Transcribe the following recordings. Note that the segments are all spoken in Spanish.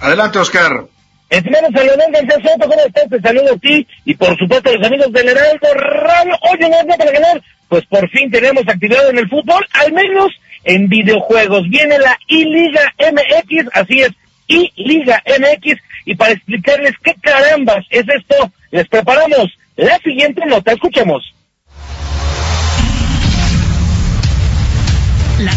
Adelante, Oscar. Estimado Salvador García Soto, ¿cómo estás? Te saludo a ti y por supuesto a los amigos del Heraldo Radio. Oye, no para ganar. Pues por fin tenemos actividad en el fútbol, al menos en videojuegos. Viene la I-Liga MX, así es, I-Liga MX. Y para explicarles qué carambas es esto, les preparamos la siguiente nota. Escuchemos.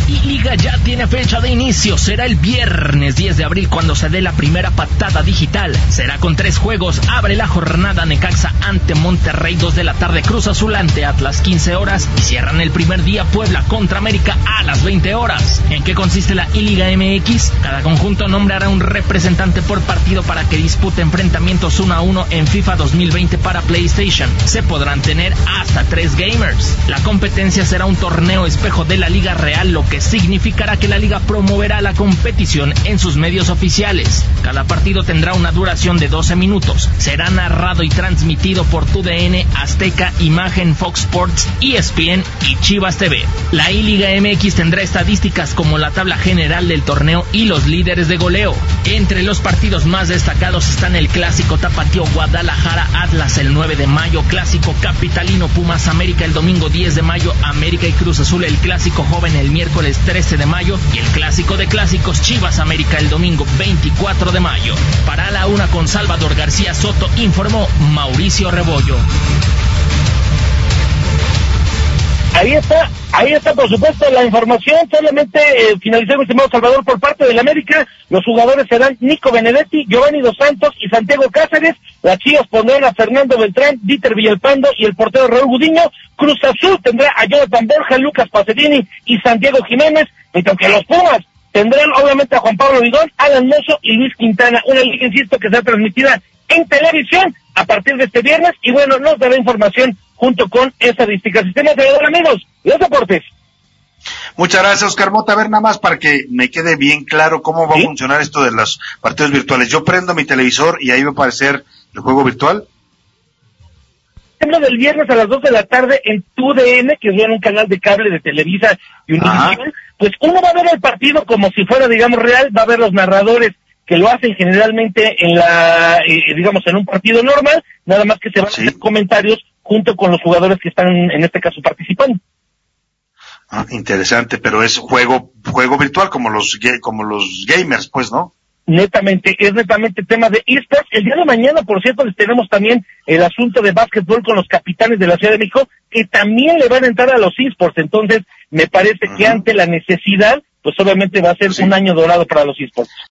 La I-Liga ya tiene fecha de inicio. Será el viernes 10 de abril cuando se dé la primera patada digital. Será con tres juegos. Abre la jornada Necaxa ante Monterrey 2 de la tarde, Cruz Azul ante Atlas 15 horas y cierran el primer día Puebla contra América a las 20 horas. ¿En qué consiste la I-Liga MX? Cada conjunto nombrará un representante por partido para que dispute enfrentamientos uno a uno en FIFA 2020 para PlayStation. Se podrán tener hasta tres gamers. La competencia será un torneo espejo de la Liga Real lo que significará que la liga promoverá la competición en sus medios oficiales. Cada partido tendrá una duración de 12 minutos. Será narrado y transmitido por TUDN, Azteca, Imagen, Fox Sports, ESPN y Chivas TV. La I-Liga MX tendrá estadísticas como la tabla general del torneo y los líderes de goleo. Entre los partidos más destacados están el clásico Tapatío Guadalajara Atlas el 9 de mayo, clásico Capitalino Pumas América el domingo 10 de mayo, América y Cruz Azul el clásico joven el miércoles 13 de mayo y el clásico de clásicos Chivas América el domingo 24 de mayo. Para la una con Salvador García Soto informó Mauricio Rebollo. Ahí está, ahí está por supuesto la información, solamente eh, finalizamos, estimado Salvador, por parte del América, los jugadores serán Nico Benedetti, Giovanni Dos Santos y Santiago Cáceres, las Chivas pondrán a Fernando Beltrán, Dieter Villalpando y el portero Raúl Gudiño, Cruz Azul tendrá a Jonathan Borja, Lucas Pacerini y Santiago Jiménez, mientras que los Pumas tendrán obviamente a Juan Pablo Vidón, Alan Mozo y Luis Quintana, una liga, insisto, que será transmitida en televisión a partir de este viernes. Y bueno, nos dará información junto con estadísticas. Sistema de amigos, los deportes. Muchas gracias, Oscar Mota. A ver, nada más para que me quede bien claro cómo va a funcionar esto de los partidos virtuales. Yo prendo mi televisor y ahí va a aparecer el juego virtual. Del viernes a las 2 de la tarde en TUDN, que es un canal de cable de Televisa y Univision, pues uno va a ver el partido como si fuera, digamos, real, va a ver los narradores que lo hacen generalmente en la, eh, digamos, en un partido normal, nada más que se van a hacer comentarios junto con los jugadores que están en este caso participando. Ah, interesante, pero es juego juego virtual como los como los gamers, pues, ¿no? Netamente, es netamente tema de esports. El día de mañana, por cierto, les tenemos también el asunto de básquetbol con los capitanes de la Ciudad de México, que también le van a entrar a los esports. Entonces, me parece que ante la necesidad, pues obviamente va a ser un año dorado para los esports.